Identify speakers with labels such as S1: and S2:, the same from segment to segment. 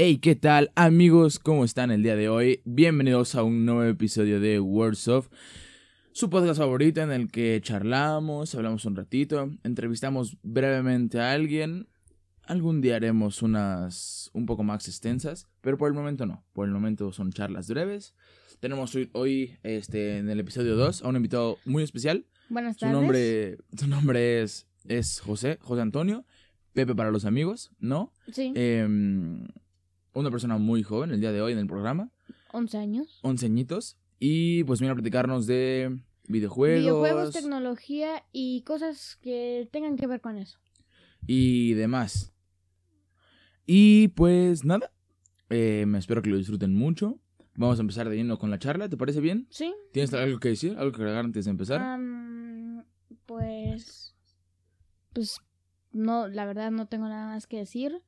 S1: Hey, ¿qué tal amigos? ¿Cómo están el día de hoy? Bienvenidos a un nuevo episodio de Words of, su podcast favorito en el que charlamos, hablamos un ratito, entrevistamos brevemente a alguien. Algún día haremos unas un poco más extensas, pero por el momento no. Por el momento son charlas breves. Tenemos hoy, hoy este, en el episodio 2 a un invitado muy especial.
S2: Buenas
S1: Su
S2: tardes.
S1: nombre, su nombre es, es José, José Antonio, Pepe para los amigos, ¿no?
S2: Sí,
S1: Em, una persona muy joven el día de hoy en el programa,
S2: 11 años.
S1: 11 añitos, y pues viene a platicarnos de videojuegos,
S2: Videojuegos, tecnología y cosas que tengan que ver con eso.
S1: y demás. Y pues nada, eh, me espero que lo disfruten mucho. Vamos a empezar de lleno con la charla, ¿te parece bien?
S2: ¿Sí?
S1: ¿Tienes algo que decir? ¿Algo que agregar antes de empezar?
S2: Pues... Pues no, la verdad no tengo nada más que decir.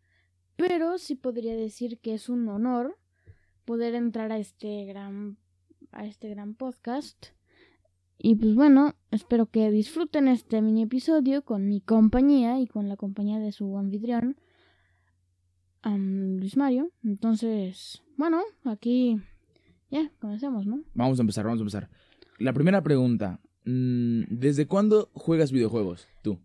S2: Pero sí podría decir que es un honor poder entrar a este gran a este gran podcast. Y pues bueno, espero que disfruten este mini episodio con mi compañía y con la compañía de su anfitrión, Luis Mario. Entonces, bueno, aquí ya comencemos, ¿no?
S1: Vamos a empezar, vamos a empezar. La primera pregunta, mm, ¿desde cuándo juegas videojuegos tú?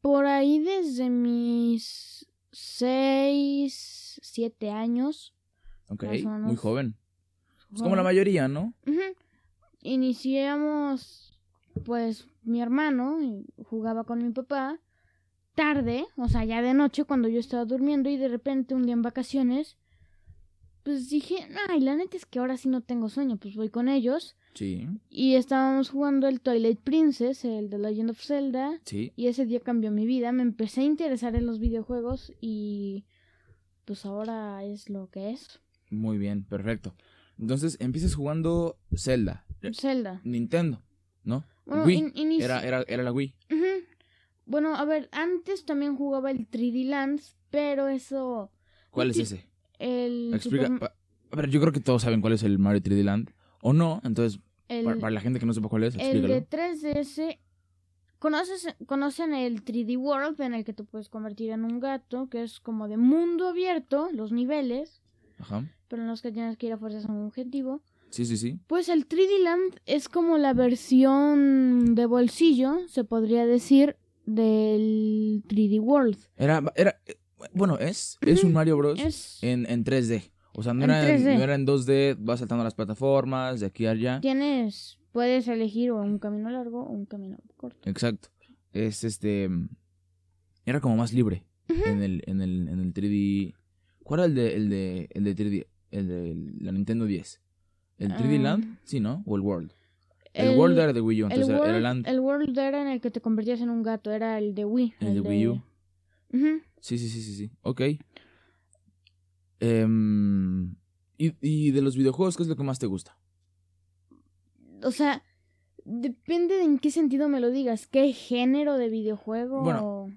S2: Por ahí desde mis 6, 7 años.
S1: Ok, muy joven. Es como la mayoría, ¿no?
S2: Ujú. Iniciamos, pues, mi hermano jugaba con mi papá tarde, o sea, ya de noche cuando yo estaba durmiendo y de repente un día en vacaciones, pues dije, ay, la neta es que ahora sí no tengo sueño, pues voy con ellos
S1: Sí,
S2: y estábamos jugando el Twilight Princess, el The Legend of Zelda,
S1: sí.
S2: y ese día cambió mi vida, me empecé a interesar en los videojuegos y pues ahora es lo que es.
S1: Muy bien, perfecto. Entonces empiezas jugando Zelda,
S2: Zelda.
S1: Nintendo, ¿no?
S2: Bueno,
S1: Wii.
S2: in-
S1: Era, era, era la Wii.
S2: Ujú. Bueno, a ver, antes también jugaba el 3D Lands, pero eso...
S1: ¿Cuál es ese?
S2: El,
S1: Explica.
S2: Super-
S1: A ver, yo creo que todos saben cuál es el Mario 3D Land. O no, entonces,
S2: el,
S1: para, para la gente que no sepa cuál es,
S2: el
S1: explícalo.
S2: de 3DS... ¿Conoces, conocen el 3D World en el que te puedes convertir en un gato, que es como de mundo abierto, los niveles,
S1: Ajá.
S2: pero en los que tienes que ir a fuerzas a un objetivo.
S1: Sí, sí, sí.
S2: Pues el 3D Land es como la versión de bolsillo, se podría decir, del 3D World.
S1: Era, era, bueno, es, es un Mario Bros.
S2: Es...
S1: En, en 3D. O sea, no
S2: En
S1: era,
S2: 3D.
S1: no era en 2D, vas saltando las plataformas, de aquí a allá.
S2: Tienes, puedes elegir o un camino largo o un camino corto.
S1: Exacto. Es este. Era como más libre en, el, en, el, en el 3D. ¿Cuál era el de, el de, el de 3D? El de la Nintendo 10. ¿El 3D
S2: Ah.
S1: Land? Sí, ¿no? ¿O el World? El, World era de Wii U,
S2: el
S1: entonces era- era
S2: World,
S1: Land.
S2: el World era en el que te convertías en un gato, era el de Wii.
S1: El de Wii U. Sí, sí, sí, sí, sí. Ok. Em, ¿y, ¿Y de los videojuegos qué es lo que más te gusta?
S2: O sea, depende de en qué sentido me lo digas. ¿Qué género de videojuego?
S1: Bueno.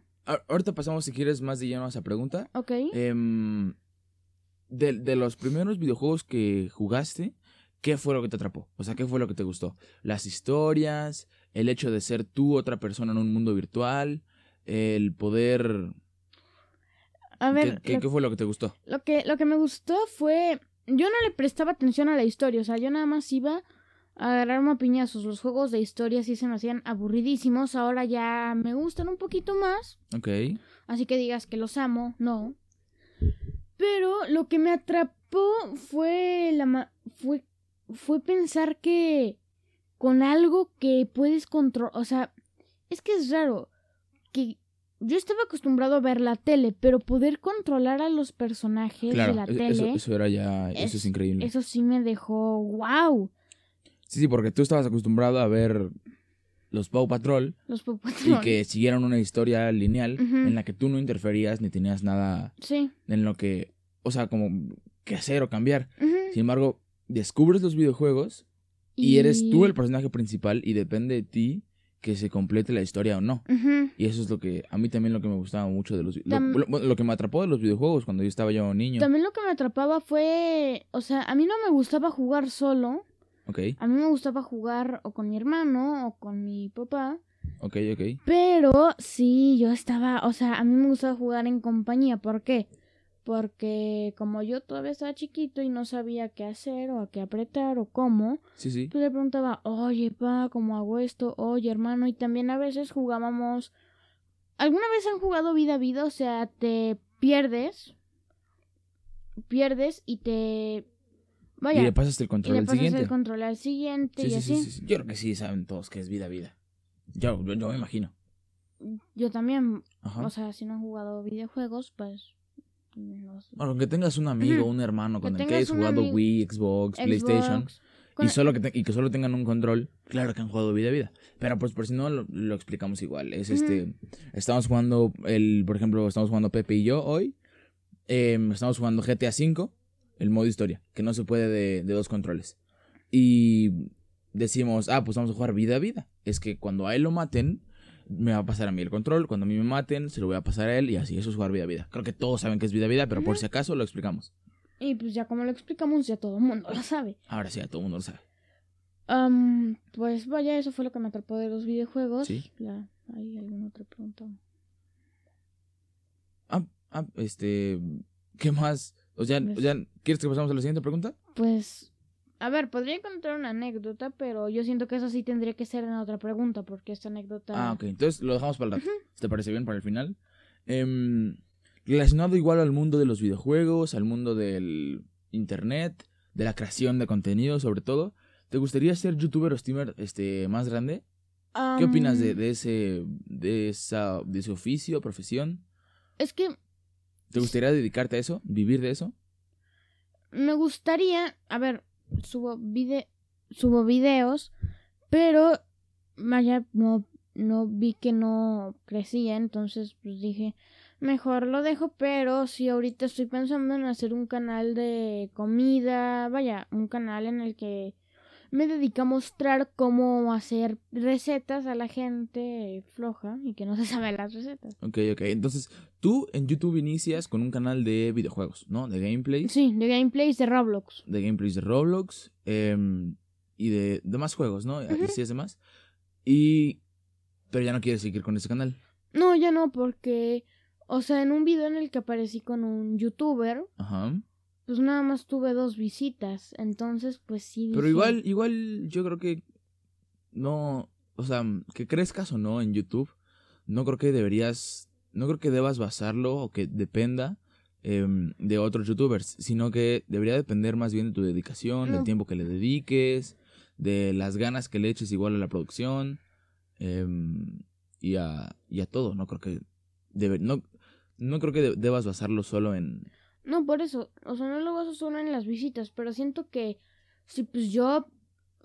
S1: Ahorita pasamos, si quieres, más de lleno a esa pregunta.
S2: Ok.
S1: Em, de, de los primeros videojuegos que jugaste, ¿qué fue lo que te atrapó? O sea, ¿qué fue lo que te gustó? ¿Las historias? ¿El hecho de ser tú otra persona en un mundo virtual? ¿El poder...?
S2: A
S1: ¿Qué,
S2: ver,
S1: qué-
S2: lo,
S1: qué fue lo que te gustó?
S2: lo que, lo que me gustó fue... Yo no le prestaba atención a la historia, o sea, yo nada más iba a agarrarme a piñazos. Los juegos de historia sí se me hacían aburridísimos, ahora ya me gustan un poquito más.
S1: Ok.
S2: Así que digas que los amo, no. Pero lo que me atrapó fue la ma- fue fue pensar que con algo que puedes controlar, o sea, es que es raro que yo estaba acostumbrado a ver la tele, pero poder controlar a los personajes
S1: Claro,
S2: de la
S1: e-
S2: tele,
S1: eso,
S2: eso,
S1: eso era ya... Eso es increíble.
S2: sí me dejó wow.
S1: Sí, sí, porque tú estabas acostumbrado a ver los Paw Patrol
S2: Los Paw
S1: y
S2: Patrol.
S1: que siguieran una historia lineal en la que tú no interferías ni tenías nada
S2: Sí.
S1: en lo que... O sea, como que hacer o cambiar. Sin embargo, descubres los videojuegos y, eres tú el personaje principal y depende de ti que se complete la historia o no. Y eso es lo que a mí también lo que me gustaba mucho de los lo, lo- lo que me atrapó de los videojuegos cuando yo estaba yo niño.
S2: También lo que me atrapaba fue, o sea, a mí no me gustaba jugar solo,
S1: Ok,
S2: a mí me gustaba jugar o con mi hermano o con mi papá,
S1: ok, ok.
S2: pero sí, yo estaba, o sea, a mí me gustaba jugar en compañía, ¿por qué? Porque como yo todavía estaba chiquito y no sabía qué hacer o a qué apretar o cómo,
S1: Sí, sí.
S2: pues le preguntaba, oye, pa, ¿cómo hago esto? Oye, hermano. Y también a veces jugábamos... ¿Alguna vez han jugado vida a vida? O sea, te pierdes, pierdes y te... Vaya,
S1: y le pasas el
S2: y
S1: control
S2: le
S1: al
S2: pasas
S1: siguiente.
S2: el control al siguiente
S1: Sí,
S2: y
S1: sí,
S2: así.
S1: sí, sí, sí. Yo creo que sí saben todos que es vida a vida. Yo, yo, yo me imagino.
S2: Yo también,
S1: Ajá.
S2: o sea, si no han jugado videojuegos, pues... los-
S1: Bueno, aunque tengas un amigo, un hermano con
S2: Que
S1: el que hayas jugado
S2: amigo-
S1: Wii, Xbox, PlayStation,
S2: con-
S1: y, solo que te- y que solo tengan un control, claro que han jugado vida a vida. Pero pues por si no, lo, lo explicamos igual. Es este, estamos jugando, el, por ejemplo, estamos jugando Pepe y yo hoy. em, estamos jugando GTA V, el modo historia, que no se puede de, de dos controles. Y decimos, ah, pues vamos a jugar vida a vida. Es que cuando a él lo maten, me va a pasar a mí el control. Cuando a mí me maten, se lo voy a pasar a él y así. Eso es jugar vida a vida. Creo que todos saben que es vida a vida, pero por si acaso lo explicamos.
S2: Y pues ya como lo explicamos, ya todo el mundo lo sabe.
S1: Ahora sí, ya todo el mundo lo sabe.
S2: Pues vaya, eso fue lo que me atrapó de los videojuegos.
S1: Sí.
S2: La- ¿Hay alguna otra pregunta?
S1: Ah, ah, este. ¿Qué más? O sea,
S2: Pues-
S1: o sea, ¿quieres que pasamos a la siguiente pregunta?
S2: Pues, a ver, podría contar una anécdota, pero yo siento que eso sí tendría que ser en otra pregunta, porque esta anécdota...
S1: Ah, ok. Entonces lo dejamos para el rato. ¿Te parece bien para el final? Em, relacionado igual al mundo de los videojuegos, al mundo del internet, de la creación de contenido, sobre todo. ¿Te gustaría ser youtuber o streamer este, más grande? ¿Qué opinas de, de ese de esa de ese oficio, profesión?
S2: Es que
S1: ¿Te gustaría dedicarte a eso? ¿Vivir de eso?
S2: me gustaría, a ver, subo vide subo videos, pero vaya, no no vi que no crecía, entonces pues dije, mejor lo dejo, pero sí ahorita estoy pensando en hacer un canal de comida, vaya, un canal en el que me dedico a mostrar cómo hacer recetas a la gente floja y que no se sabe las recetas.
S1: Ok, ok. Entonces, tú en YouTube inicias con un canal de videojuegos, ¿no? De gameplays.
S2: Sí, de gameplays de Roblox.
S1: de gameplays de Roblox em, y de, de más juegos, ¿no?
S2: Ujú.
S1: Así es demás. Y... Pero ya no quieres seguir con ese canal.
S2: No, ya no, porque, o sea, en un video en el que aparecí con un youtuber,
S1: Ajá.
S2: Pues nada más tuve dos visitas. Entonces, pues sí.
S1: Pero igual, igual yo creo que no, o sea, que crezcas o no en YouTube, no creo que deberías, no creo que debas basarlo o que dependa em, de otros youtubers, sino que debería depender más bien de tu dedicación, del tiempo que le dediques, de las ganas que le eches igual a la producción em, y, a, y a todo. No creo que debe, no, no creo que de- debas basarlo solo en,
S2: No, por eso. O sea, no lo baso solo en las visitas, pero siento que si pues yo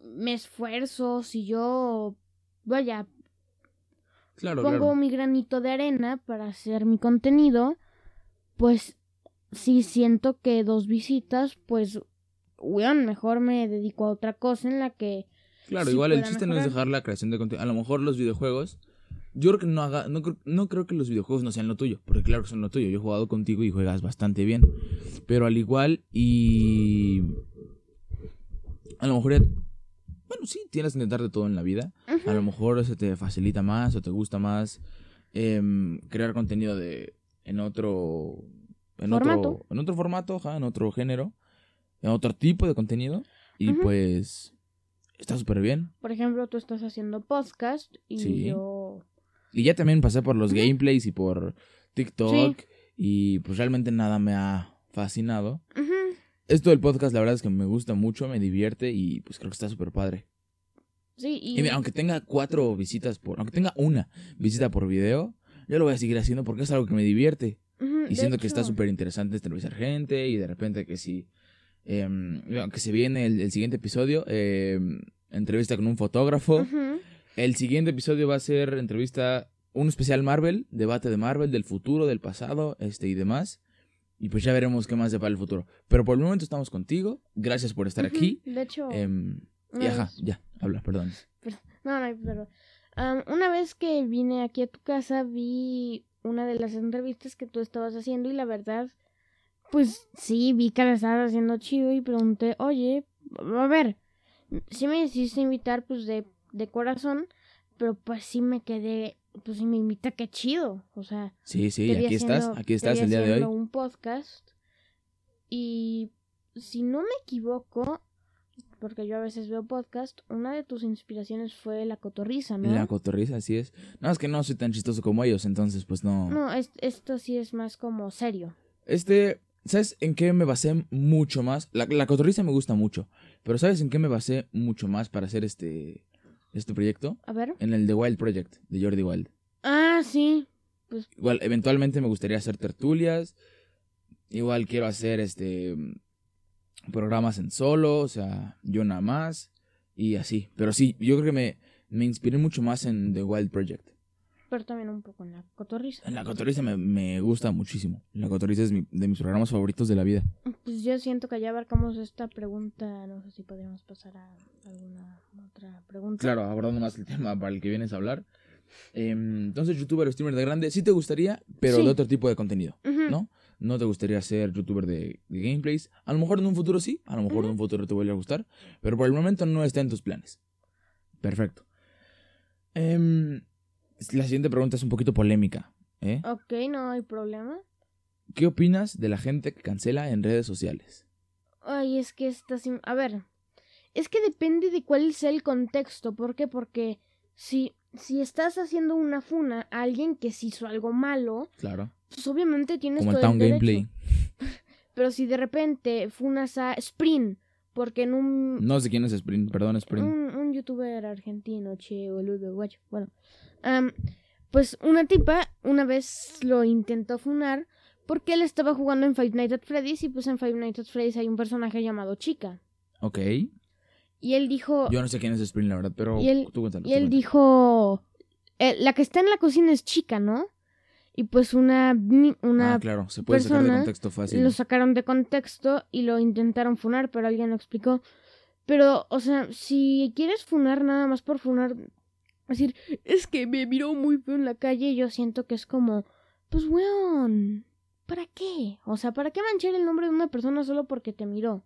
S2: me esfuerzo, si yo, vaya,
S1: claro,
S2: pongo
S1: claro.
S2: mi granito de arena para hacer mi contenido, pues sí siento que dos visitas, pues, weón, mejor me dedico a otra cosa en la que
S1: Claro,
S2: sí
S1: igual el chiste no es dejar la creación de contenido. A lo mejor los videojuegos. Yo creo que no haga. No, creo- no creo que los videojuegos no sean lo tuyo. Porque claro que son lo tuyo. Yo he jugado contigo y juegas bastante bien. Pero al igual y. A lo mejor ya. Bueno, sí, tienes que intentar de todo en la vida. A lo mejor se te facilita más o te gusta más em, crear contenido de en otro en
S2: Formato.
S1: otro en otro formato, ajá, en otro género, en otro tipo de contenido y pues está súper bien.
S2: Por ejemplo, tú estás haciendo podcast y
S1: Sí.
S2: yo...
S1: Y ya también pasé por los gameplays y por TikTok y pues realmente nada me ha fascinado. Esto del podcast la verdad es que me gusta mucho, me divierte y pues creo que está súper padre.
S2: Sí, y...
S1: Aunque tenga cuatro visitas por, aunque tenga una visita por video, yo lo voy a seguir haciendo porque es algo que me divierte. Y siento que está súper interesante entrevistar gente y de repente que si, que se viene el, el siguiente episodio, em, entrevista con un fotógrafo. El siguiente episodio va a ser entrevista, un especial Marvel, debate de Marvel, del futuro, del pasado, este y demás. Y pues ya veremos qué más para el futuro. Pero por el momento estamos contigo. Gracias por estar aquí.
S2: De hecho...
S1: Y
S2: una
S1: ajá,
S2: vez-
S1: ya, habla, perdón.
S2: No, no, pero... am, una vez que vine aquí a tu casa vi una de las entrevistas que tú estabas haciendo y la verdad, pues sí, vi que la estabas haciendo chido y pregunté, oye, a ver, sí me hiciste invitar pues de, de corazón, pero pues sí me quedé, pues sí me invita, qué chido, o sea,
S1: Sí, sí, aquí estás, aquí estás el día de hoy.
S2: un podcast Y si no me equivoco, porque yo a veces veo podcast, una de tus inspiraciones fue la cotorriza, ¿no?
S1: La cotorriza, así es. No, es que no soy tan chistoso como ellos, entonces pues no.
S2: No, es- esto sí es más como serio.
S1: Este, ¿sabes en qué me basé mucho más? La, la cotorriza me gusta mucho, pero ¿sabes en qué me basé mucho más para hacer este, este proyecto?
S2: A ver.
S1: En el The Wild Project, de Jordi Wild.
S2: Ah, sí. Pues
S1: Igual, eventualmente me gustaría hacer tertulias. Igual quiero hacer este programas en solo, o sea, yo nada más. Y así. Pero sí, yo creo que me, me inspiré mucho más en The Wild Project.
S2: Pero también un poco en la cotorriza.
S1: En la cotorriza me, me gusta muchísimo. La cotorriza es mi- de mis programas favoritos de la vida.
S2: Pues yo siento que ya abarcamos esta pregunta. No sé si podríamos pasar a alguna otra pregunta.
S1: Claro, abordando más el tema para el que vienes a hablar. Em, entonces, youtuber o streamer de grande, sí te gustaría, pero
S2: Sí.
S1: de otro tipo de contenido. ¿no? No te gustaría ser youtuber de, de gameplays. A lo mejor en un futuro sí, a lo mejor en un futuro te vuelve a gustar, pero por el momento no está en tus planes. Perfecto. Em, la siguiente pregunta es un poquito polémica. ¿eh?
S2: Ok, no hay problema.
S1: ¿Qué opinas de la gente que cancela en redes sociales?
S2: Ay, es que esta sí- A ver, es que depende de cuál sea el contexto. ¿Por qué? Porque si, si estás haciendo una funa a alguien que se hizo algo malo,
S1: Claro.
S2: pues obviamente tienes
S1: Como el
S2: todo
S1: Town
S2: derecho.
S1: Gameplay.
S2: Pero si de repente funas a Sprint, porque en un,
S1: No sé quién es Sprint, perdón, Sprint.
S2: un, un youtuber argentino, che, boludo, guacho, bueno. am, pues una tipa una vez lo intentó funar porque él estaba jugando en Five Nights at Freddy's y pues en Five Nights at Freddy's hay un personaje llamado Chica.
S1: Ok.
S2: Y él dijo...
S1: Yo no sé quién es Sprint, la verdad, pero
S2: Y él-
S1: tú cuéntalo.
S2: Y él dijo... eh, la que está en la cocina es chica, ¿no? Y pues una... una
S1: Ah, claro, se puede sacar de
S2: persona
S1: contexto fácil.
S2: lo sacaron de contexto y lo intentaron funar, pero alguien lo explicó. Pero, o sea, si quieres funar nada más por funar... Decir, es que me miró muy feo en la calle, yo siento que es como... Pues, weón, ¿para qué? O sea, ¿para qué manchar el nombre de una persona solo porque te miró?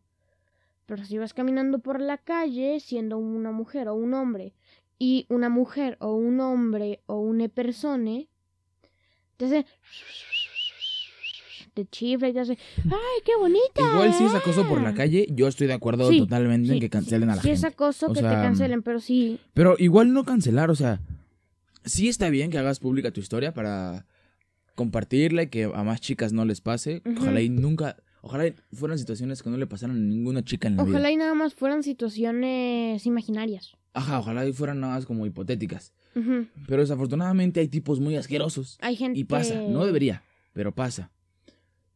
S2: Pero si vas caminando por la calle siendo una mujer o un hombre y una mujer o un hombre o una persona te hace te chifla y te hace ¡ay, qué bonita!
S1: Igual si es acoso por la
S2: eh".
S1: calle, yo estoy de acuerdo
S2: Sí,
S1: totalmente en que cancelen a la
S2: si
S1: gente.
S2: es acoso,
S1: O
S2: que
S1: sea,
S2: te cancelen, pero sí.
S1: Pero igual no cancelar, o sea, sí está bien que hagas pública tu historia para compartirla y que a más chicas no les pase. Ojalá y nunca, ojalá y fueran situaciones que no le pasaran a ninguna chica en la
S2: Ojalá
S1: vida.
S2: y nada más fueran situaciones imaginarias.
S1: Ajá, ojalá y fueran nada más como hipotéticas. Pero desafortunadamente hay tipos muy asquerosos.
S2: Hay gente.
S1: Y pasa, no debería, pero pasa.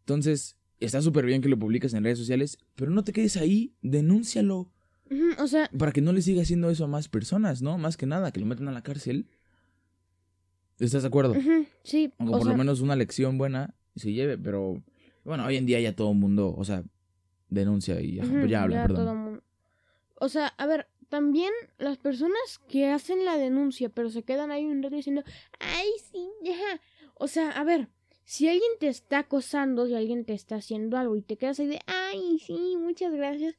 S1: Entonces, está súper bien que lo publiques en redes sociales, pero no te quedes ahí, denúncialo.
S2: O sea,
S1: Para que no le siga haciendo eso a más personas, ¿no? Más que nada, que lo metan a la cárcel. ¿Estás de acuerdo?
S2: ujú, sí.
S1: Aunque
S2: o
S1: por
S2: sea,
S1: lo menos una lección buena se lleve, pero bueno, hoy en día ya todo el mundo, o sea, denuncia y ajá, pues ya habla, perdón.
S2: todo mundo- O sea, a ver, también las personas que hacen la denuncia, pero se quedan ahí un rato diciendo, ay, sí, ya. O sea, a ver, si alguien te está acosando, si alguien te está haciendo algo y te quedas ahí de, ay, sí, muchas gracias,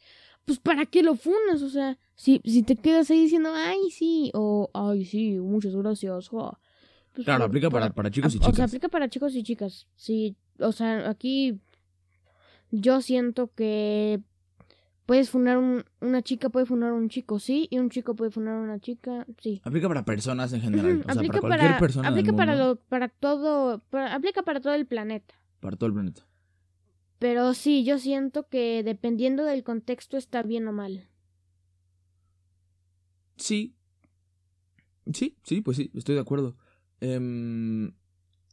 S2: pues ¿para qué lo funas? O sea, si, si te quedas ahí diciendo, ay, sí, o, ay, sí, muchas gracias, jo", pues,
S1: Claro, aplica para, para chicos y
S2: o sea,
S1: chicas.
S2: aplica para chicos y chicas. Sí, o sea, aquí yo siento que puedes funar un, una chica, puede funar un chico, sí, y un chico puede funar una chica, sí.
S1: Aplica para personas en general, o sea,
S2: aplica
S1: para cualquier
S2: para,
S1: persona del
S2: aplica para lo, para todo, para- aplica para todo el planeta.
S1: para todo el planeta.
S2: Pero sí, yo siento que dependiendo del contexto está bien o mal.
S1: Sí. Sí, sí, pues sí, estoy de acuerdo. Em,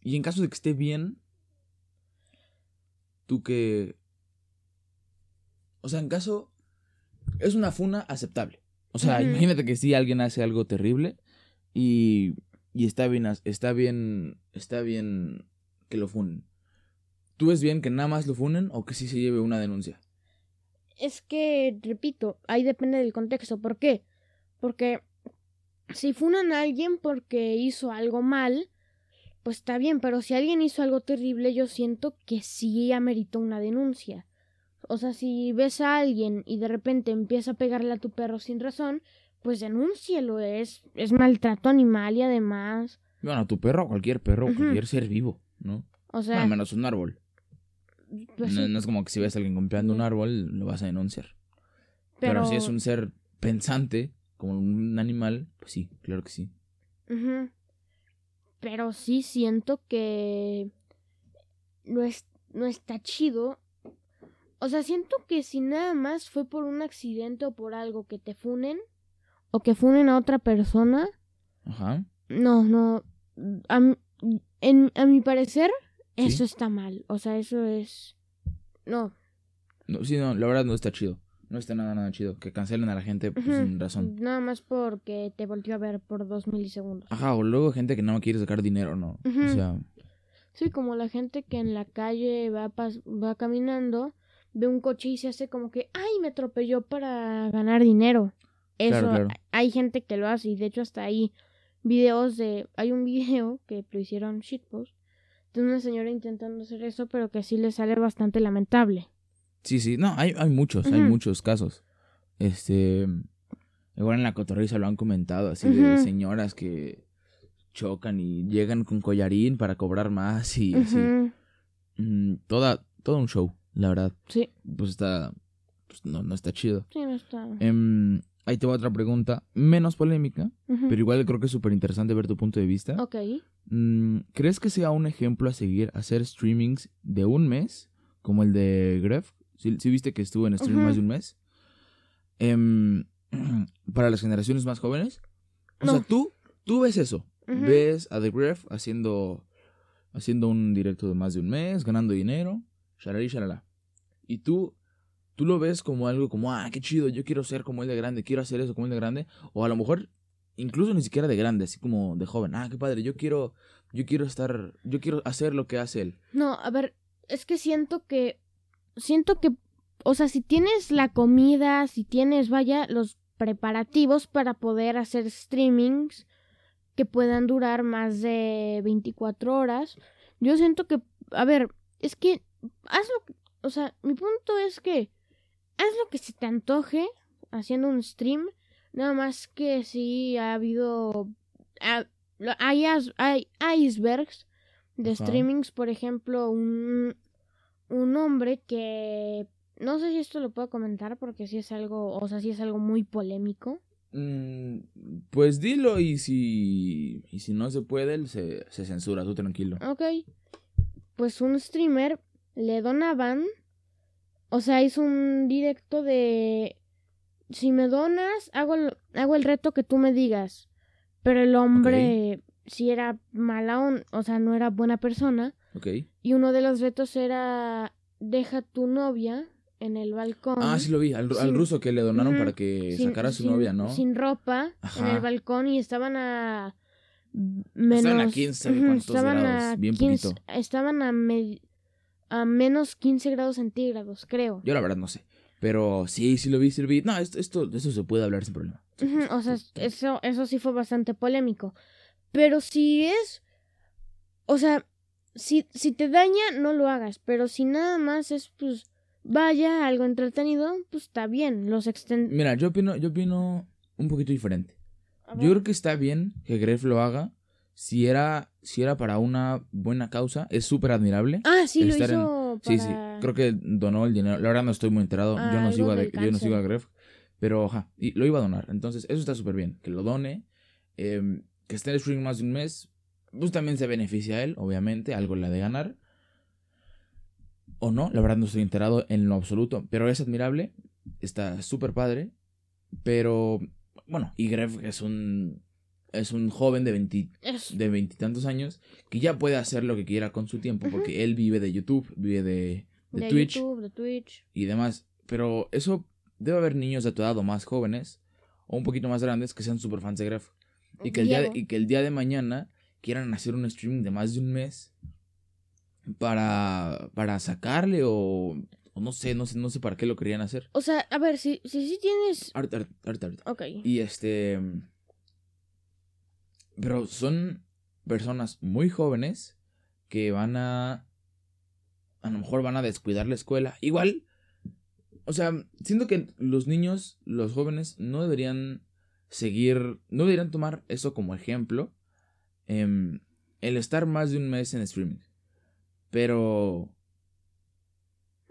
S1: y en caso de que esté bien, tú que... O sea, en caso... Es una funa aceptable. O sea, imagínate que si alguien hace algo terrible y, y está bien, está bien, está bien que lo funen. ¿Tú ves bien que nada más lo funen o que sí se lleve una denuncia?
S2: Es que, repito, ahí depende del contexto. ¿Por qué? Porque si funan a alguien porque hizo algo mal, pues está bien, pero si alguien hizo algo terrible, yo siento que sí ameritó una denuncia. O sea, si ves a alguien y de repente empieza a pegarle a tu perro sin razón, pues denúncialo, es, es maltrato animal y además,
S1: Bueno, a tu perro, a cualquier perro,
S2: Ujú.
S1: cualquier ser vivo, ¿no?
S2: o sea,
S1: Bueno, menos un árbol.
S2: Pues
S1: no,
S2: sí,
S1: no es como que si ves a alguien golpeando un árbol, lo vas a denunciar. Pero,
S2: pero,
S1: si es un ser pensante, como un animal, pues sí, claro que sí.
S2: Ujú. Pero sí siento que no, es, no está chido. O sea, siento que si nada más fue por un accidente o por algo que te funen o que funen a otra persona,
S1: Ajá.
S2: no, no. A, mi- en, a mi parecer,
S1: Sí.
S2: eso está mal. O sea, eso es. No.
S1: No, sí, no, la verdad no está chido. No está nada, nada chido. Que cancelen a la gente pues, sin razón.
S2: Nada más porque te volteó a ver por dos milisegundos.
S1: Ajá, o luego gente que no quiere sacar dinero, ¿no? O sea,
S2: Sí, como la gente que en la calle va, pas- va caminando, ve un coche y se hace como que, ay, me atropelló para ganar dinero. Eso,
S1: Claro, claro.
S2: hay gente que lo hace y de hecho hasta hay videos de, hay un video que lo hicieron shitpost de una señora intentando hacer eso, pero que sí le sale bastante lamentable.
S1: sí, sí. No, hay, hay muchos, hay muchos casos. Este. Igual en la cotorriza lo han comentado, así de señoras que chocan y llegan con collarín para cobrar más y así. Mm, toda, todo un show, la verdad.
S2: Sí,
S1: Pues está. Pues no, no está chido.
S2: sí, no está.
S1: Em, ahí te va otra pregunta, menos polémica, pero igual creo que es súper interesante ver tu punto de vista.
S2: Ok.
S1: Mm, ¿Crees que sea un ejemplo a seguir hacer streamings de un mes, como el de Gref? ¿Sí, sí viste que estuvo en stream
S2: Ujú.
S1: más de un mes? Em, para las generaciones más jóvenes. O
S2: No.
S1: sea, tú, tú ves eso. Ves a The Gref haciendo, haciendo un directo de más de un mes, ganando dinero, shalala shalala. Y tú, tú lo ves como algo como, ah, qué chido, yo quiero ser como él de grande, quiero hacer eso como él de grande. O a lo mejor, incluso ni siquiera de grande, así como de joven. Ah, qué padre, yo quiero, yo quiero estar, yo quiero hacer lo que hace él.
S2: No, a ver, es que siento que. Siento que. O sea, si tienes la comida, si tienes, vaya, los preparativos para poder hacer streamings que puedan durar más de 24 horas, yo siento que. A ver, es que. Haz lo. O sea, mi punto es que. Haz lo que se te antoje haciendo un stream. Nada más que sí ha habido. ha- hay, hay icebergs de
S1: Ajá.
S2: streamings, por ejemplo, un, un hombre que no sé si esto lo puedo comentar porque sí es algo, o sea, sí es algo muy polémico.
S1: Mm, pues dilo y si, y si no se puede, él se, se censura, tú tranquilo.
S2: Ok. Pues un streamer le donaban, o sea, hizo un directo de si me donas, hago el, hago el reto que tú me digas. Pero el hombre si era mala, on- o sea, no era buena persona.
S1: ¿Ok?
S2: Y uno de los retos era deja tu novia en el balcón.
S1: Ah, sí lo vi, al, al ruso que le donaron para que
S2: sin-
S1: sacara a su
S2: sin-
S1: novia, ¿no?
S2: Sin ropa en
S1: Ajá.
S2: el balcón y estaban a menos
S1: Estaban a quién sabe
S2: Ujú,
S1: cuántos
S2: estaban
S1: grados,
S2: a
S1: bien
S2: 15
S1: poquito.
S2: estaban a me- a menos 15 grados centígrados, creo.
S1: Yo la verdad no sé. Pero sí, sí lo vi, sí lo vi. No, esto, esto, eso se puede hablar sin problema.
S2: O sea, eso eso sí fue bastante polémico. Pero si es o sea, si si te daña no lo hagas, pero si nada más es pues vaya algo entretenido, pues está bien. Los extend
S1: Mira, yo opino, yo opino un poquito diferente. Yo creo que está bien que Gref lo haga. Si era, si era para una buena causa, es súper admirable.
S2: Ah, sí, lo
S1: en-
S2: hizo
S1: Sí, sí,
S2: para-
S1: creo que donó el dinero. La verdad no estoy muy enterado. yo no
S2: Algo
S1: sigo a, yo no sigo a. Gref. Pero, ajá, y lo iba a donar. Entonces, eso está súper bien. Que lo done. eh, que esté en el streaming más de un mes. Pues también se beneficia a él, obviamente. Algo la de ganar. O no, la verdad no estoy enterado en lo absoluto. Pero es admirable. Está súper padre. Pero, bueno, y Gref es un. Es un joven de 20,
S2: Es-
S1: de veintitantos años que ya puede hacer lo que quiera con su tiempo porque él vive de YouTube, vive de, de
S2: de
S1: Twitch
S2: YouTube, de Twitch.
S1: y demás. Pero eso debe haber niños de tu edad o más jóvenes o un poquito más grandes que sean super fans de Gref y que el día de, y que el día de mañana quieran hacer un streaming de más de un mes para para sacarle o, o no sé, no sé, no sé para qué lo querían hacer.
S2: O sea, a ver, si si, si tienes...
S1: Ahorita, ahorita, ahorita.
S2: Ok.
S1: Y este. Pero son personas muy jóvenes que van a. A lo mejor van a descuidar la escuela. Igual. O sea, siento que los niños, los jóvenes, no deberían seguir. No deberían tomar eso como ejemplo. em, el estar más de un mes en streaming. Pero.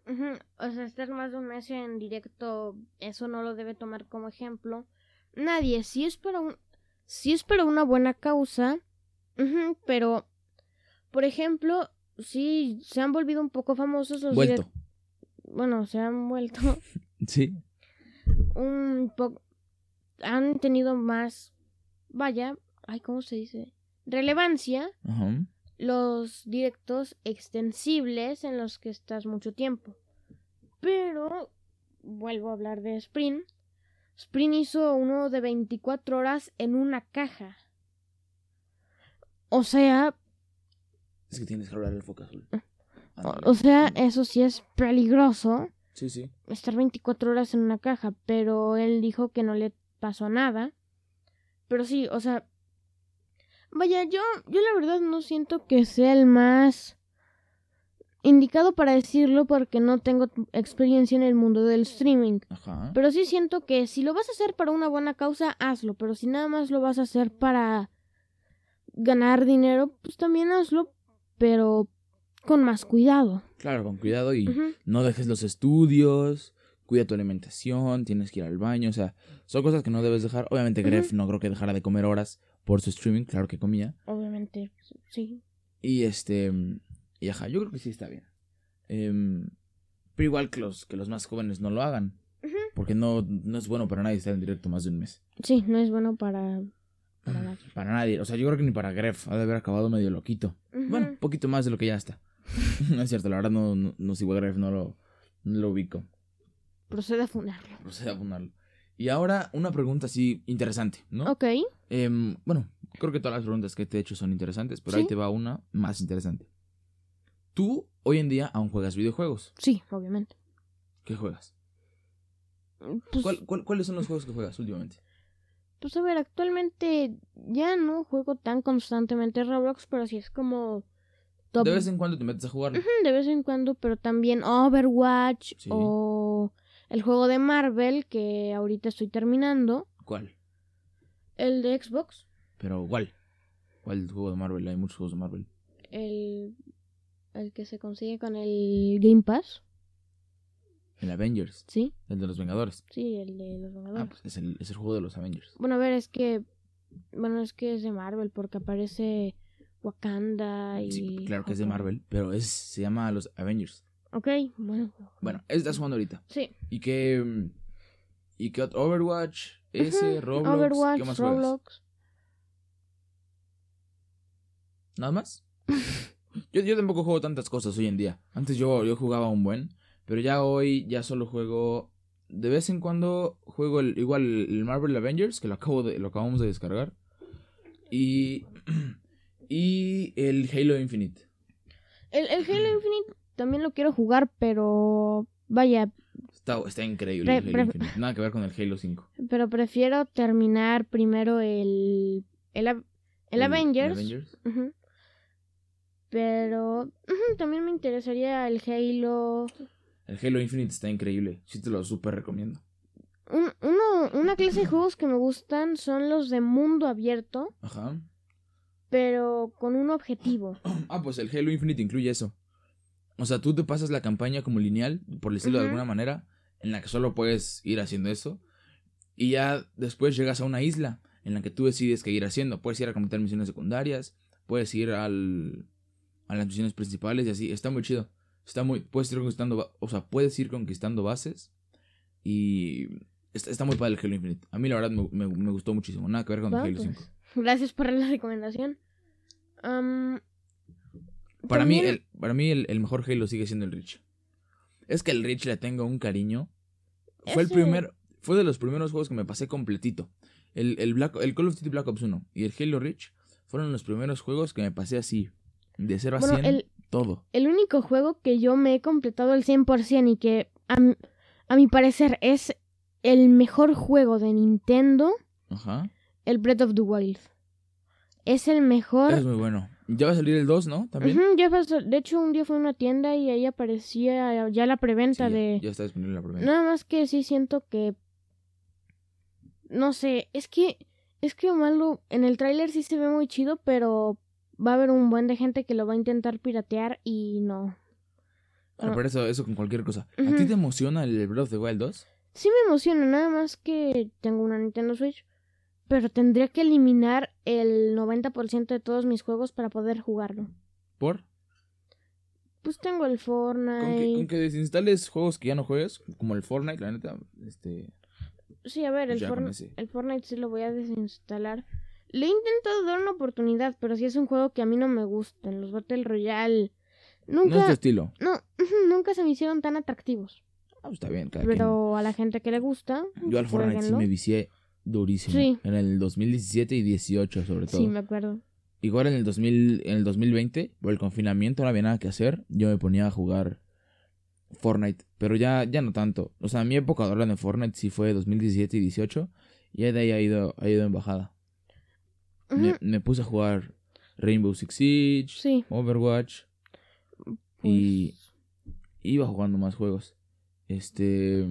S2: O sea, estar más de un mes en directo, eso no lo debe tomar como ejemplo. Nadie, si es para un, si es para una buena causa, pero, por ejemplo, sí se han volvido un poco famosos los
S1: Vuelto.
S2: bueno, se han vuelto
S1: Sí.
S2: un poco, han tenido más, vaya, ay, ¿cómo se dice? Relevancia
S1: Ajá.
S2: los directos extensibles en los que estás mucho tiempo. Pero vuelvo a hablar de Sprint. Sprint hizo uno de 24 horas en una caja. O sea,
S1: Es que tienes que hablar el foco azul.
S2: o, o sea, eso sí es peligroso
S1: Sí, sí.
S2: estar 24 horas en una caja, pero él dijo que no le pasó nada. Pero sí, o sea, vaya, yo yo la verdad no siento que sea el más indicado para decirlo porque no tengo experiencia en el mundo del streaming.
S1: Ajá.
S2: Pero sí siento que si lo vas a hacer para una buena causa, hazlo. Pero si nada más lo vas a hacer para ganar dinero, pues también hazlo, pero con más cuidado.
S1: Claro, con cuidado y no dejes los estudios, cuida tu alimentación, tienes que ir al baño, o sea, son cosas que no debes dejar. Obviamente. Gref no creo que dejara de comer horas por su streaming, claro que comía.
S2: Obviamente, sí.
S1: Y este, y ajá, yo creo que sí está bien. Em, pero igual que los, que los más jóvenes no lo hagan,
S2: Ujú.
S1: porque no, no es bueno para nadie estar en directo más de un mes.
S2: Sí, no es bueno para, para nadie.
S1: Para nadie, o sea, yo creo que ni para Gref, ha de haber acabado medio loquito.
S2: Ujú.
S1: Bueno, un poquito más de lo que ya está. no es cierto, la verdad no, no, no sigo a Gref, no lo, no lo ubico.
S2: procede a fundarlo.
S1: Procede a ponerlo. Y ahora una pregunta así interesante, ¿no?
S2: Ok,
S1: Em, bueno, creo que todas las preguntas que te he hecho son interesantes, pero ahí
S2: Sí.
S1: te va una más interesante. Tú hoy en día aún juegas videojuegos.
S2: sí, obviamente.
S1: ¿Qué juegas?
S2: Pues,
S1: ¿Cuál- cuál- cuáles son los juegos que juegas últimamente?
S2: pues a ver, actualmente ya no juego tan constantemente Roblox, pero sí es como top.
S1: De vez en cuando te metes a jugarlo.
S2: Ujú, de vez en cuando, pero también Overwatch
S1: Sí.
S2: o el juego de Marvel que ahorita estoy terminando,
S1: ¿Cuál?
S2: el de Xbox,
S1: Pero ¿cuál? ¿Cuál juego de Marvel? Hay muchos juegos de Marvel.
S2: el, el que se consigue con el Game Pass,
S1: El Avengers,
S2: ¿sí?
S1: el de los Vengadores.
S2: Sí, el de los
S1: Ah,
S2: Vengadores.
S1: pues es el, es el juego de los Avengers.
S2: Bueno, a ver, es que. Bueno, es que es de Marvel porque aparece Wakanda y.
S1: Sí, claro que es de. Marvel, pero es, se llama los Avengers.
S2: Ok, bueno.
S1: Bueno, ese estás jugando ahorita.
S2: Sí.
S1: ¿Y qué, mm, y qué otro? Overwatch, ese,
S2: Ujú,
S1: Roblox,
S2: Overwatch,
S1: ¿qué más juegas?
S2: Roblox.
S1: ¿Nada más? yo, yo tampoco juego tantas cosas hoy en día. Antes yo, yo jugaba un buen, pero ya hoy ya solo juego... De vez en cuando juego el, igual el Marvel Avengers, que lo, acabo de, lo acabamos de descargar. Y... Y el Halo Infinite.
S2: El, el Halo Infinite también lo quiero jugar, pero. Vaya,
S1: Está, está increíble
S2: Pre-
S1: el Halo
S2: pre-
S1: Infinite. Nada que ver con el Halo 5.
S2: pero prefiero terminar primero el. El, Av- el Avengers. Pero. también me interesaría el Halo.
S1: El Halo Infinite está increíble. Sí te lo súper recomiendo.
S2: Un- uno, una clase de juegos que me gustan son los de mundo abierto,
S1: Ajá.
S2: pero con un objetivo.
S1: Ah, pues el Halo Infinite incluye eso. O sea, tú te pasas la campaña como lineal, por decirlo de alguna manera, en la que solo puedes ir haciendo eso. Y ya después llegas a una isla en la que tú decides qué ir haciendo. Puedes ir a completar misiones secundarias, puedes ir al, a las misiones principales y así. Está muy chido. Está muy. Puedes ir conquistando. O sea, puedes ir conquistando bases. Y. Está, está muy padre el Halo Infinite. A mí la verdad me, me- me gustó muchísimo. Nada que ver con el Halo
S2: pues,
S1: 5.
S2: Gracias por la recomendación.
S1: Para mí, el, para mí el, el mejor Halo sigue siendo el Reach. Es que el Reach le tengo un cariño. Fue el primer, fue de los primeros juegos que me pasé completito. El, el, Black, el Call of Duty Black Ops 1 y el Halo Reach fueron los primeros juegos que me pasé así. De 0 a
S2: Bueno,
S1: 100,
S2: el-
S1: todo.
S2: el único juego que yo me he completado al 100% y que a, a mi parecer es el mejor juego de Nintendo,
S1: Ajá.
S2: el Breath of the Wild. Es el mejor.
S1: Es muy bueno. Ya va a salir el 2, ¿no? También.
S2: Ya pasó- de hecho, un día fue a una tienda y ahí aparecía ya la preventa de...
S1: ya está disponible la primera.
S2: Nada más que sí siento que... No sé, es que... Es que malo, en el tráiler sí se ve muy chido, pero va a haber un buen de gente que lo va a intentar piratear y no. Ah.
S1: pero eso, eso con cualquier cosa. ¿A ti te emociona el Breath of the Wild 2?
S2: Sí me emociona, nada más que tengo una Nintendo Switch. Pero tendría que eliminar el 90% de todos mis juegos para poder jugarlo.
S1: ¿Por?
S2: Pues tengo el Fortnite.
S1: Con que, con que desinstales juegos que ya no juegas, como el Fortnite, la neta, este...
S2: Sí, a ver, el,
S1: con
S2: Fortnite-
S1: ese.
S2: el Fortnite sí lo voy a desinstalar. Le he intentado dar una oportunidad, pero sí es un juego que a mí no me gustan. Los Battle Royale
S1: No es tu
S2: nunca,
S1: estilo.
S2: no, nunca se me hicieron tan atractivos.
S1: Ah, pues está bien, cada
S2: Pero a la gente que le gusta.
S1: Yo al Fortnite sí me vicié durísimo.
S2: Sí.
S1: En el 2017 y 18 sobre todo.
S2: Sí, me acuerdo.
S1: Igual en el 2000, en el 2020, por el confinamiento no había nada que hacer, yo me ponía a jugar Fortnite, pero ya, ya no tanto. O sea, mi época de hablar de Fortnite sí fue 2017 y 18, y de ahí ha ido, ha ido en bajada. Me, puse a jugar Rainbow Six Siege,
S2: Sí.
S1: Overwatch, y iba jugando más juegos. Este,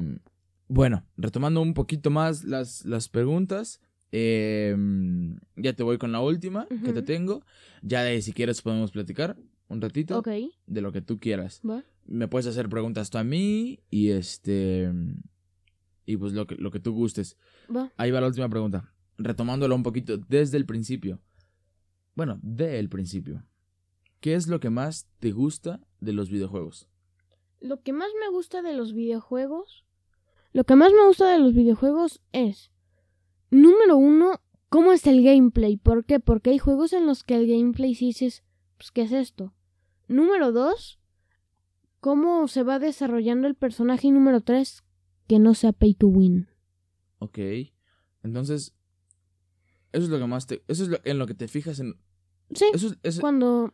S1: bueno, retomando un poquito más las, las preguntas, eh, ya te voy con la última que te tengo. Ya de si quieres podemos platicar un ratito
S2: Ok,
S1: de lo que tú quieras.
S2: va.
S1: Me puedes hacer preguntas tú a mí y este y pues lo que lo que tú gustes.
S2: Va.
S1: Ahí va la última pregunta. Retomándolo un poquito desde el principio. Bueno, del principio. ¿Qué es lo que más te gusta de los videojuegos?
S2: Lo que más me gusta de los videojuegos. Lo que más me gusta de los videojuegos es. Número uno, ¿cómo es el gameplay? ¿Por qué? Porque hay juegos en los que el gameplay sí dices, pues, ¿qué es esto? Número dos, ¿cómo se va desarrollando el personaje? Y número tres, que no sea pay to win.
S1: Ok. Entonces, eso es lo que más te. Eso es lo- en lo que te fijas en.
S2: Sí,
S1: Eso es. eso-
S2: cuando,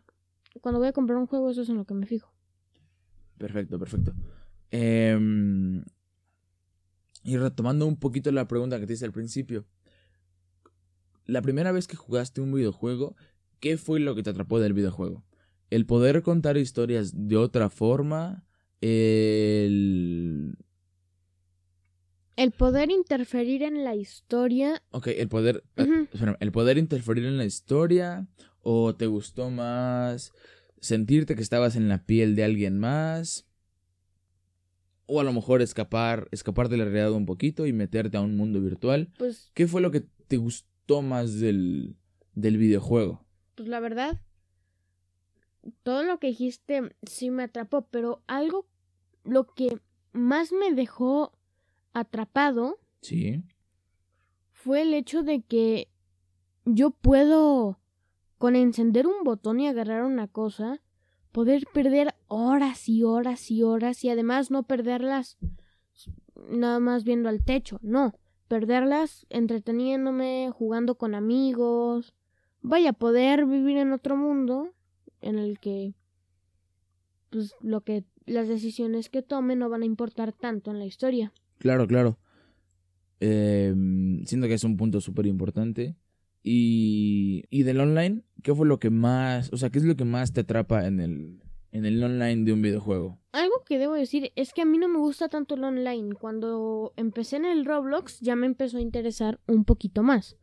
S2: cuando voy a comprar un juego, eso es en lo que me fijo.
S1: Perfecto, perfecto. Em, y retomando un poquito la pregunta que te hice al principio. La primera vez que jugaste un videojuego, ¿qué fue lo que te atrapó del videojuego? ¿El poder contar historias de otra forma? ¿El.
S2: El poder interferir en la historia.
S1: Ok, el poder. espérame, ¿El poder interferir en la historia? ¿O te gustó más sentirte que estabas en la piel de alguien más? O a lo mejor escapar, escapar de la realidad un poquito y meterte a un mundo virtual.
S2: Pues,
S1: ¿Qué fue lo que te gustó más del, del videojuego?
S2: pues la verdad, todo lo que dijiste sí me atrapó, pero algo, lo que más me dejó atrapado
S1: Sí.
S2: fue el hecho de que yo puedo, con encender un botón y agarrar una cosa, poder perder horas y horas y horas y además no perderlas nada más viendo al techo, no, perderlas entreteniéndome, jugando con amigos, vaya, poder vivir en otro mundo en el que pues lo que las decisiones que tome no van a importar tanto en la historia.
S1: Claro, claro. Em, siento que es un punto súper importante. Y, y del online, ¿qué fue lo que más, o sea, qué es lo que más te atrapa en el, en el online de un videojuego?
S2: Algo que debo decir es que a mí no me gusta tanto el online. Cuando empecé en el Roblox ya me empezó a interesar un poquito más.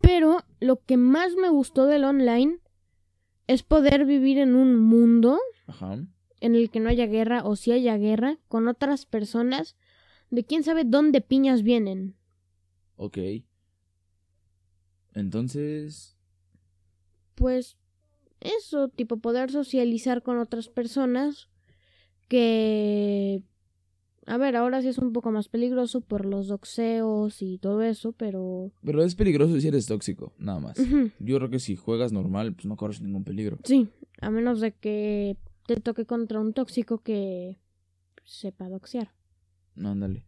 S2: Pero lo que más me gustó del online es poder vivir en un mundo
S1: Ajá.
S2: en el que no haya guerra o si haya guerra con otras personas de quién sabe dónde piñas vienen.
S1: Ok. Entonces,
S2: Pues eso, tipo poder socializar con otras personas que... A ver, ahora sí es un poco más peligroso por los doxeos y todo eso, pero...
S1: pero es peligroso si eres tóxico, nada más. Yo creo que si juegas normal, pues no corres ningún peligro.
S2: Sí, a menos de que te toque contra un tóxico que sepa doxear.
S1: No, ándale.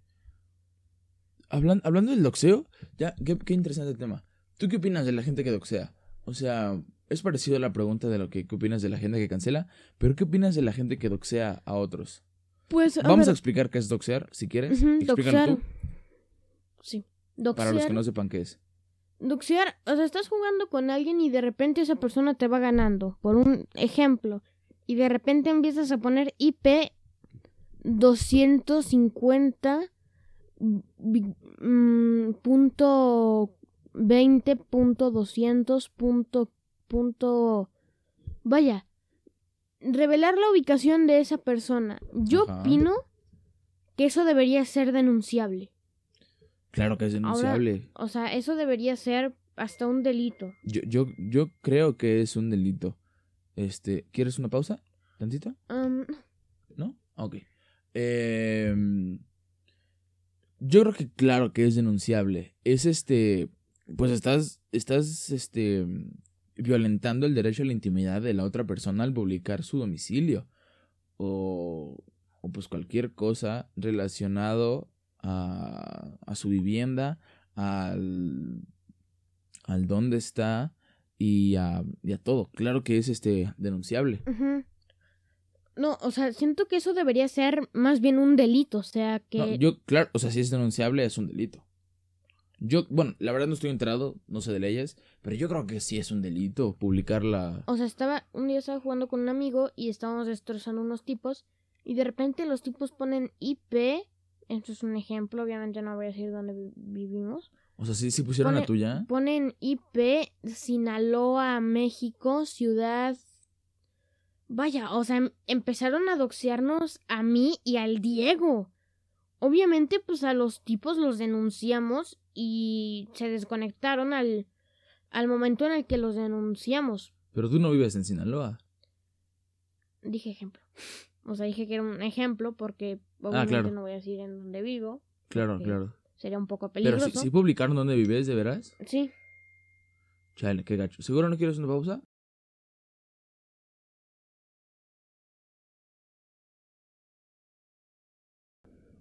S1: Hablan- hablando del doxeo, ya, qué, qué interesante tema. ¿Tú qué opinas de la gente que doxea? O sea, es parecido a la pregunta de lo que qué opinas de la gente que cancela, pero ¿qué opinas de la gente que doxea a otros?
S2: Pues, a
S1: Vamos a explicar qué es doxear, si quieres. Explícalo
S2: doxear.
S1: tú,
S2: Sí,
S1: para los que
S2: doxear.
S1: no sepan qué es.
S2: Doxear, o sea, estás jugando con alguien y de repente esa persona te va ganando, por un ejemplo, y de repente empiezas a poner IP 250 vi- mm, punto 20 punto 200 punto punto vaya revelar la ubicación de esa persona. Yo
S1: Ajá.
S2: opino que eso debería ser denunciable.
S1: Claro que es denunciable.
S2: O sea, eso debería ser hasta un delito.
S1: Yo, yo, yo creo que es un delito. Este, ¿quieres una pausa? ¿Tantito?
S2: Am,
S1: ¿No? Ok. Em, yo creo que claro que es denunciable. Es este. Pues estás. Estás este. violentando el derecho a la intimidad de la otra persona al publicar su domicilio. O. o pues cualquier cosa relacionado a. a su vivienda. al. al dónde está. Y a, y a todo. Claro que es este denunciable.
S2: No, o sea, siento que eso debería ser más bien un delito. O sea, que.
S1: No, yo, claro, o sea, si es denunciable es un delito. Yo, bueno, la verdad no estoy enterado, no sé de leyes, pero yo creo que sí es un delito publicar la...
S2: O sea, estaba. Un día estaba jugando con un amigo y estábamos destrozando unos tipos. Y de repente los tipos ponen IP. Esto es un ejemplo, obviamente no voy a decir dónde vi- vivimos.
S1: O sea, sí, sí pusieron la tuya.
S2: Ponen IP Sinaloa, México, ciudad. Vaya, o sea, em- empezaron a doxearnos a mí y al Diego. Obviamente, pues a los tipos los denunciamos y se desconectaron al, al momento en el que los denunciamos.
S1: Pero tú no vives en Sinaloa.
S2: Dije ejemplo. O sea, dije que era un ejemplo porque obviamente
S1: claro.
S2: no voy a decir en dónde vivo.
S1: Claro, claro.
S2: Sería un poco
S1: Pero
S2: peligroso.
S1: si, si publicaron dónde vives, ¿de veras?
S2: Sí.
S1: Chale, qué gacho. ¿Seguro no quieres una pausa?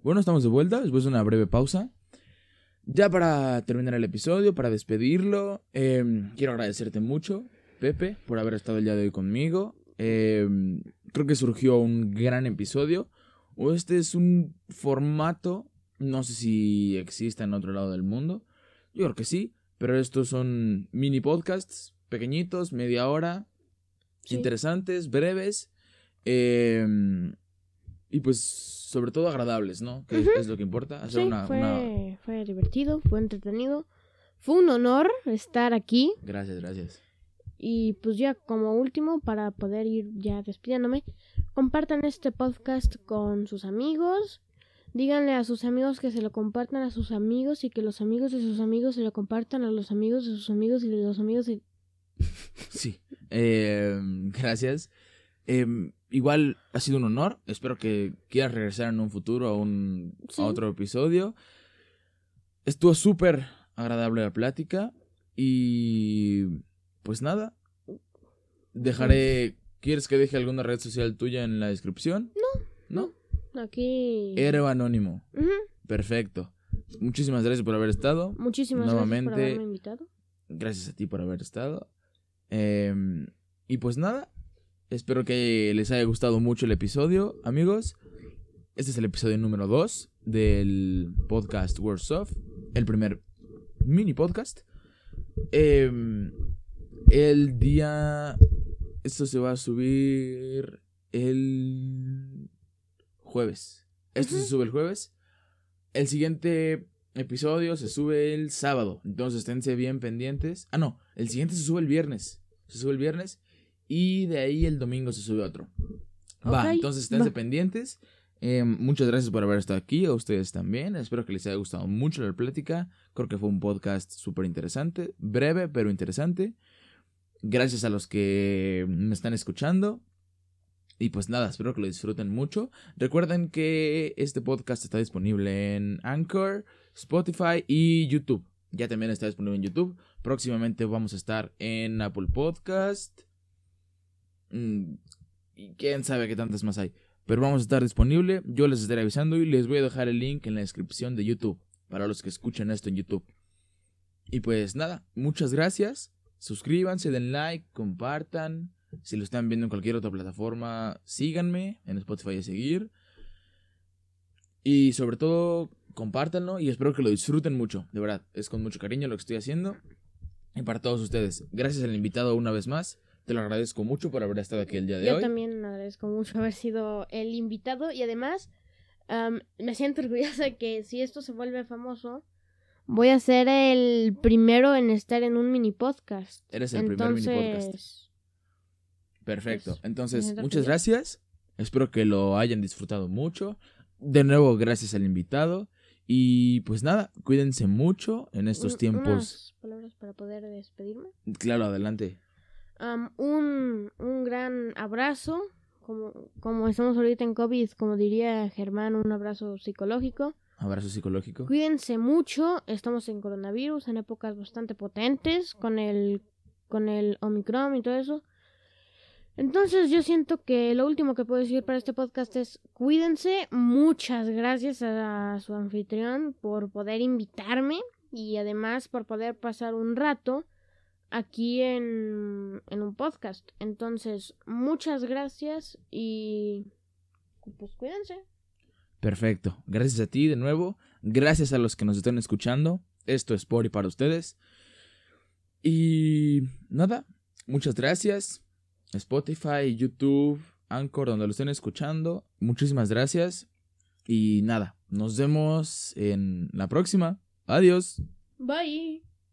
S1: Bueno, estamos de vuelta después de una breve pausa. Ya para terminar el episodio, para despedirlo, eh, quiero agradecerte mucho, Pepe, por haber estado el día de hoy conmigo. Eh, creo que surgió un gran episodio. O este es un formato, no sé si exista en otro lado del mundo. Yo creo que sí, pero estos son mini podcasts, pequeñitos, media hora,
S2: Sí.
S1: interesantes, breves. eh, y pues, sobre todo agradables, ¿no? Que es- es, lo que importa. Hacer
S2: Sí,
S1: una,
S2: fue,
S1: una-
S2: fue divertido, fue entretenido. Fue un honor estar aquí.
S1: Gracias, gracias.
S2: Y pues ya como último, para poder ir ya despidiéndome, compartan este podcast con sus amigos. Díganle a sus amigos que se lo compartan a sus amigos y que los amigos de sus amigos se lo compartan a los amigos de sus amigos y de los amigos de...
S1: Sí. Eh, gracias. Eh, igual ha sido un honor. Espero que quieras regresar en un futuro a, un,
S2: Sí.
S1: a otro episodio. Estuvo súper agradable la plática. Y pues nada. Dejaré. ¿Quieres que deje alguna red social tuya en la descripción? No. ¿No?
S2: Aquí...
S1: Héroe anónimo. Perfecto. Muchísimas gracias por haber estado.
S2: Muchísimas gracias por
S1: Nuevamente-
S2: haberme invitado.
S1: Gracias a ti por haber estado. Eh, y pues nada, espero que les haya gustado mucho el episodio, amigos. Este es el episodio número 2 del podcast Words of, el primer mini podcast. Eh, el día... Esto se va a subir el jueves. Esto se sube el jueves. El siguiente episodio se sube el sábado. Entonces esténse bien pendientes. Ah, no. El siguiente se sube el viernes. Se sube el viernes. Y de ahí el domingo se sube otro. Va, entonces esténse
S2: va.
S1: pendientes. Eh, muchas gracias por haber estado aquí. A ustedes también. Espero que les haya gustado mucho la plática. Creo que fue un podcast súper interesante. Breve, pero interesante. Gracias a los que me están escuchando. Y pues nada, espero que lo disfruten mucho. Recuerden que este podcast está disponible en Anchor, Spotify y YouTube. Ya también está disponible en YouTube. Próximamente vamos a estar en Apple Podcast. Mm, y quién sabe qué tantas más hay. Pero vamos a estar disponible. Yo les estaré avisando y les voy a dejar el link en la descripción de YouTube. Para los que escuchen esto en YouTube. Y pues nada, muchas gracias. Suscríbanse, den like, compartan. Si lo están viendo en cualquier otra plataforma, síganme en Spotify a seguir. Y sobre todo, compártanlo y espero que lo disfruten mucho. De verdad, es con mucho cariño lo que estoy haciendo. Y para todos ustedes, gracias al invitado una vez más. Te lo agradezco mucho por haber estado aquí el día de
S2: Yo
S1: hoy.
S2: también agradezco mucho haber sido el invitado y además me siento orgullosa de que si esto se vuelve famoso, voy a ser el primero en estar en un mini podcast.
S1: Eres el primer mini podcast.
S2: Entonces,
S1: Perfecto.
S2: Pues,
S1: Entonces, muchas gracias. Espero que lo hayan disfrutado mucho. De nuevo, gracias al invitado. Y pues nada, cuídense mucho en estos
S2: Un-
S1: tiempos.
S2: unas palabras para poder despedirme.
S1: Claro, adelante.
S2: Un, un gran abrazo. Como, como estamos ahorita en COVID, como diría Germán, un abrazo psicológico.
S1: Abrazo psicológico.
S2: Cuídense mucho, estamos en coronavirus, en épocas bastante potentes, con el, con el Omicron y todo eso. Entonces yo siento que lo último que puedo decir para este podcast es cuídense. Muchas gracias a su anfitrión por poder invitarme y además por poder pasar un rato aquí en, en un podcast. Entonces, muchas gracias y pues cuídense.
S1: Perfecto. Gracias a ti de nuevo. Gracias a los que nos están escuchando. Esto es por y para ustedes. Y nada, muchas gracias. Spotify, YouTube, Anchor, donde lo estén escuchando. Muchísimas gracias. Y nada, nos vemos en la próxima. Adiós.
S2: Bye.